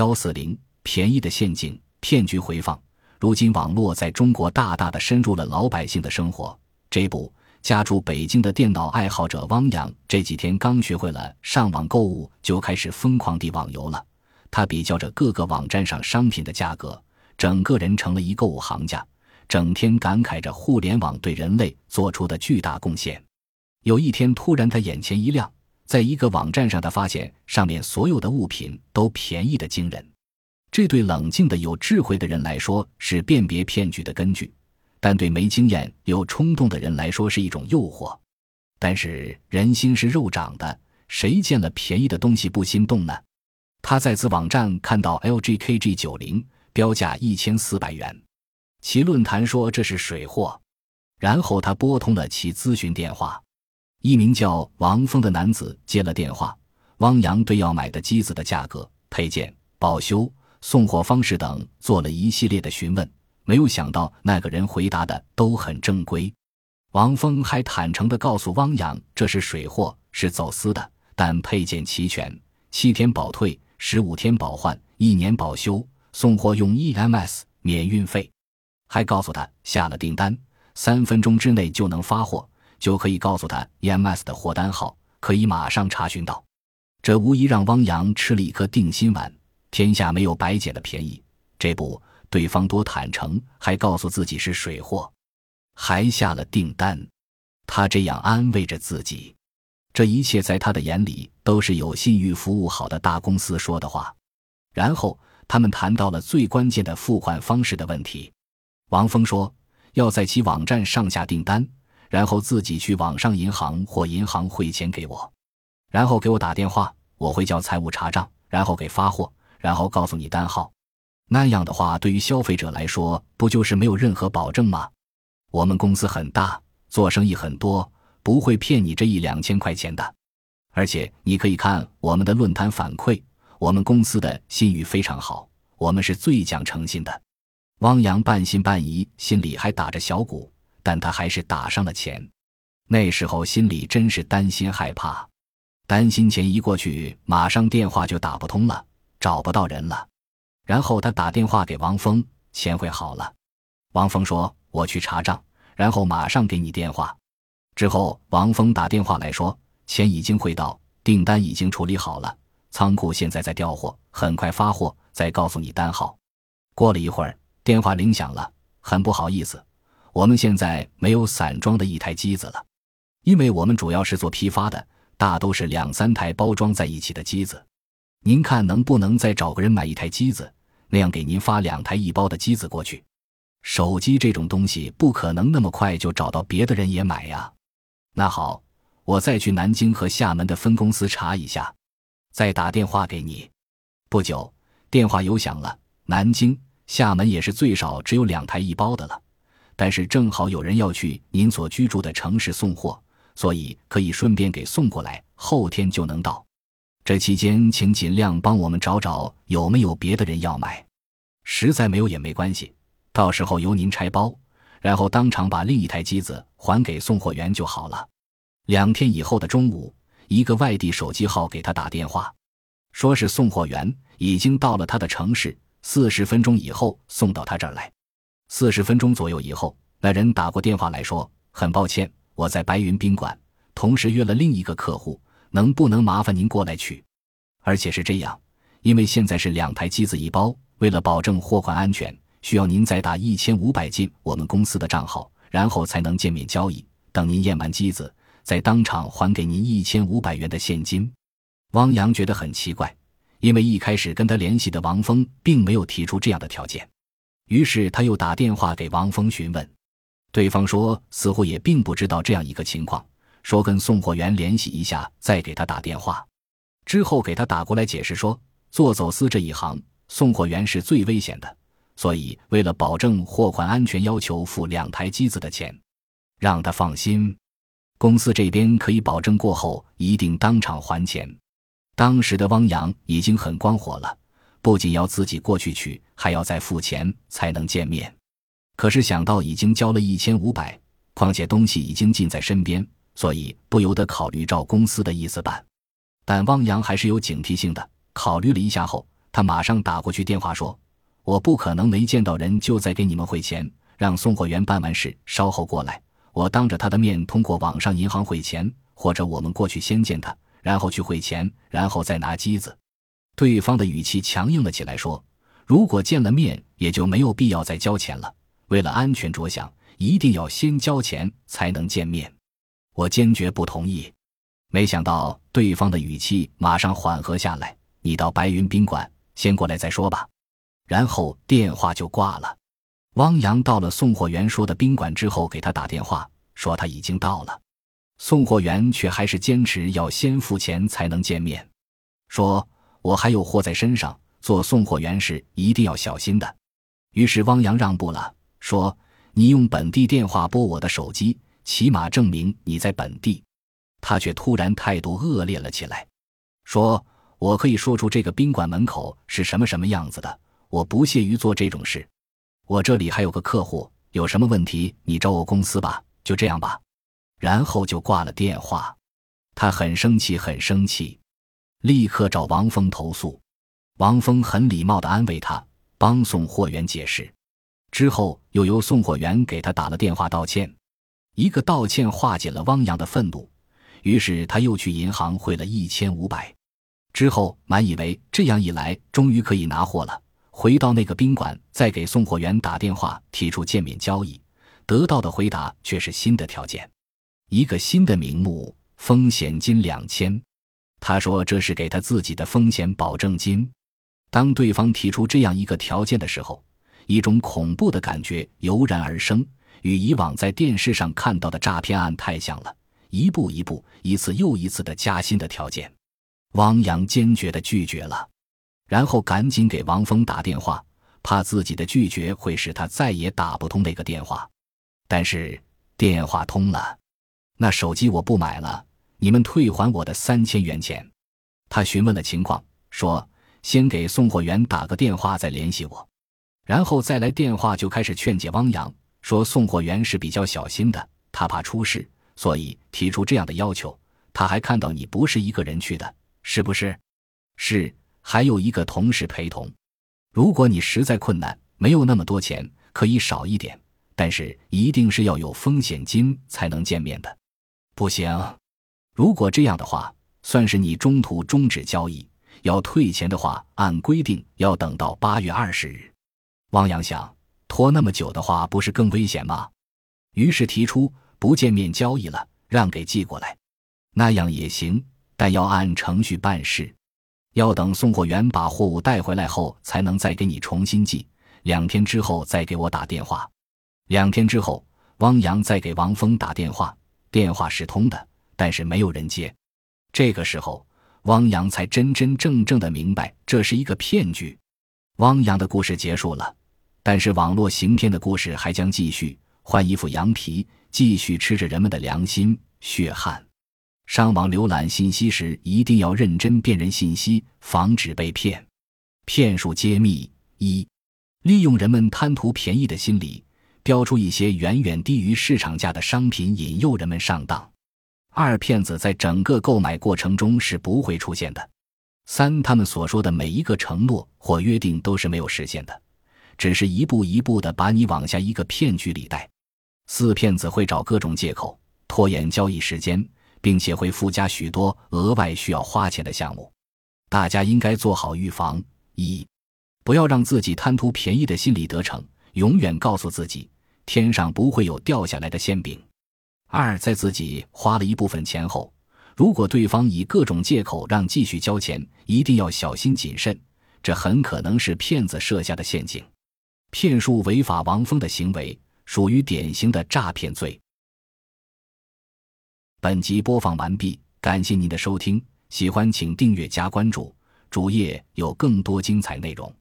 幺四零便宜的陷阱骗局回放。如今网络在中国大大的深入了老百姓的生活。这不家住北京的电脑爱好者汪洋这几天刚学会了上网购物，就开始疯狂地网游了。他比较着各个网站上商品的价格，整个人成了一购物行家，整天感慨着互联网对人类做出的巨大贡献。有一天，突然他眼前一亮，在一个网站上，他发现上面所有的物品都便宜的惊人。这对冷静的、有智慧的人来说是辨别骗局的根据，但对没经验、有冲动的人来说是一种诱惑。但是人心是肉长的，谁见了便宜的东西不心动呢？他在此网站看到 LG KG 九零标价一千四百元，其论坛说这是水货。然后他拨通了其咨询电话，一名叫王峰的男子接了电话。汪洋对要买的机子的价格、配件、保修。送货方式等做了一系列的询问，没有想到那个人回答的都很正规。王峰还坦诚地告诉汪洋，这是水货，是走私的，但配件齐全，七天保退，十五天保换，一年保修，送货用 EMS 免运费。还告诉他下了订单，三分钟之内就能发货，就可以告诉他 EMS 的货单号，可以马上查询到。这无疑让汪洋吃了一颗定心丸。天下没有白捡的便宜，这不，对方多坦诚，还告诉自己是水货，还下了订单。他这样安慰着自己，这一切在他的眼里都是有信誉、服务好的大公司说的话。然后他们谈到了最关键的付款方式的问题。王峰说要在其网站上下订单，然后自己去网上银行或银行汇钱给我，然后给我打电话，我会叫财务查账，然后给发货。然后告诉你单号，那样的话对于消费者来说不就是没有任何保证吗？我们公司很大，做生意很多，不会骗你这一两千块钱的。而且你可以看我们的论坛反馈，我们公司的信誉非常好，我们是最讲诚信的。汪洋半信半疑，心里还打着小鼓，但他还是打上了钱。那时候心里真是担心害怕，担心钱一过去，马上电话就打不通了。找不到人了，然后他打电话给王峰，钱汇好了。王峰说：“我去查账，然后马上给你电话。”之后，王峰打电话来说：“钱已经汇到，订单已经处理好了，仓库现在在调货，很快发货，再告诉你单号。”过了一会儿，电话铃响了，很不好意思，我们现在没有散装的一台机子了，因为我们主要是做批发的，大都是两三台包装在一起的机子。您看能不能再找个人买一台机子，那样给您发两台一包的机子过去。手机这种东西不可能那么快就找到别的人也买呀。那好，我再去南京和厦门的分公司查一下，再打电话给你。不久，电话又响了。南京、厦门也是最少只有两台一包的了，但是正好有人要去您所居住的城市送货，所以可以顺便给送过来，后天就能到。这期间，请尽量帮我们找找有没有别的人要买，实在没有也没关系，到时候由您拆包，然后当场把另一台机子还给送货员就好了。两天以后的中午，一个外地手机号给他打电话，说是送货员已经到了他的城市，四十分钟以后送到他这儿来。四十分钟左右以后，那人打过电话来说：“很抱歉，我在白云宾馆，同时约了另一个客户。”能不能麻烦您过来取？而且是这样，因为现在是两台机子一包，为了保证货款安全，需要您再打一千五百进我们公司的账号，然后才能见面交易。等您验完机子，再当场还给您一千五百元的现金。汪洋觉得很奇怪，因为一开始跟他联系的王峰并没有提出这样的条件。于是他又打电话给王峰询问，对方说似乎也并不知道这样一个情况。说跟送货员联系一下，再给他打电话。之后给他打过来解释说，做走私这一行，送货员是最危险的，所以为了保证货款安全，要求付两台机子的钱，让他放心，公司这边可以保证过后一定当场还钱。当时的汪洋已经很光火了，不仅要自己过去取，还要再付钱才能见面。可是想到已经交了一千五百，况且东西已经近在身边。所以不由得考虑照公司的意思办，但汪洋还是有警惕性的。考虑了一下后，他马上打过去电话说：“我不可能没见到人就在给你们汇钱，让送货员办完事稍后过来，我当着他的面通过网上银行汇钱，或者我们过去先见他，然后去汇钱，然后再拿机子。”对方的语气强硬了起来，说：“如果见了面，也就没有必要再交钱了。为了安全着想，一定要先交钱才能见面。”我坚决不同意。没想到对方的语气马上缓和下来：“你到白云宾馆先过来再说吧。”然后电话就挂了。汪洋到了送货员说的宾馆之后，给他打电话说他已经到了。送货员却还是坚持要先付钱才能见面，说：“我还有货在身上，做送货员是一定要小心的。”于是汪洋让步了，说：“你用本地电话拨我的手机，起码证明你在本地。”他却突然态度恶劣了起来，说：“我可以说出这个宾馆门口是什么什么样子的，我不屑于做这种事。我这里还有个客户，有什么问题你找我公司吧，就这样吧。”然后就挂了电话。他很生气，很生气，立刻找王峰投诉。王峰很礼貌地安慰他，帮送货员解释，之后又由送货员给他打了电话道歉。一个道歉化解了汪洋的愤怒。于是他又去银行汇了一千五百，之后满以为这样一来终于可以拿货了，回到那个宾馆再给送货员打电话提出见面交易，得到的回答却是新的条件，一个新的名目——风险金两千。他说这是给他自己的风险保证金。当对方提出这样一个条件的时候，一种恐怖的感觉油然而生，与以往在电视上看到的诈骗案太像了。一步一步，一次又一次的加薪的条件，汪洋坚决的拒绝了，然后赶紧给王峰打电话，怕自己的拒绝会使他再也打不通那个电话。但是电话通了，那手机我不买了，你们退还我的三千元钱。他询问了情况，说先给送货员打个电话再联系我，然后再来电话就开始劝解汪洋，说送货员是比较小心的，他怕出事。所以提出这样的要求，他还看到你不是一个人去的，是不是？是，还有一个同事陪同。如果你实在困难，没有那么多钱，可以少一点，但是一定是要有风险金才能见面的。不行，如果这样的话，算是你中途终止交易，要退钱的话，按规定要等到八月二十日。汪洋想，拖那么久的话，不是更危险吗？于是提出。不见面交易了，让给寄过来，那样也行，但要按程序办事，要等送货员把货物带回来后，才能再给你重新寄。两天之后再给我打电话。两天之后，汪洋再给王峰打电话，电话是通的，但是没有人接。这个时候，汪洋才真真正正的明白这是一个骗局。汪洋的故事结束了，但是网络行骗的故事还将继续。换一副羊皮。继续吃着人们的良心血汗。上网浏览信息时，一定要认真辨认信息，防止被骗。骗术揭秘：一、利用人们贪图便宜的心理，标出一些远远低于市场价的商品，引诱人们上当。二、骗子在整个购买过程中是不会出现的。三、他们所说的每一个承诺或约定都是没有实现的，只是一步一步的把你往下一个骗局里带。四骗子会找各种借口拖延交易时间，并且会附加许多额外需要花钱的项目。大家应该做好预防：一，不要让自己贪图便宜的心理得逞，永远告诉自己天上不会有掉下来的馅饼；二，在自己花了一部分钱后，如果对方以各种借口让继续交钱，一定要小心谨慎，这很可能是骗子设下的陷阱。骗术违法，王峰的行为。属于典型的诈骗罪。本集播放完毕，感谢您的收听，喜欢请订阅加关注，主页有更多精彩内容。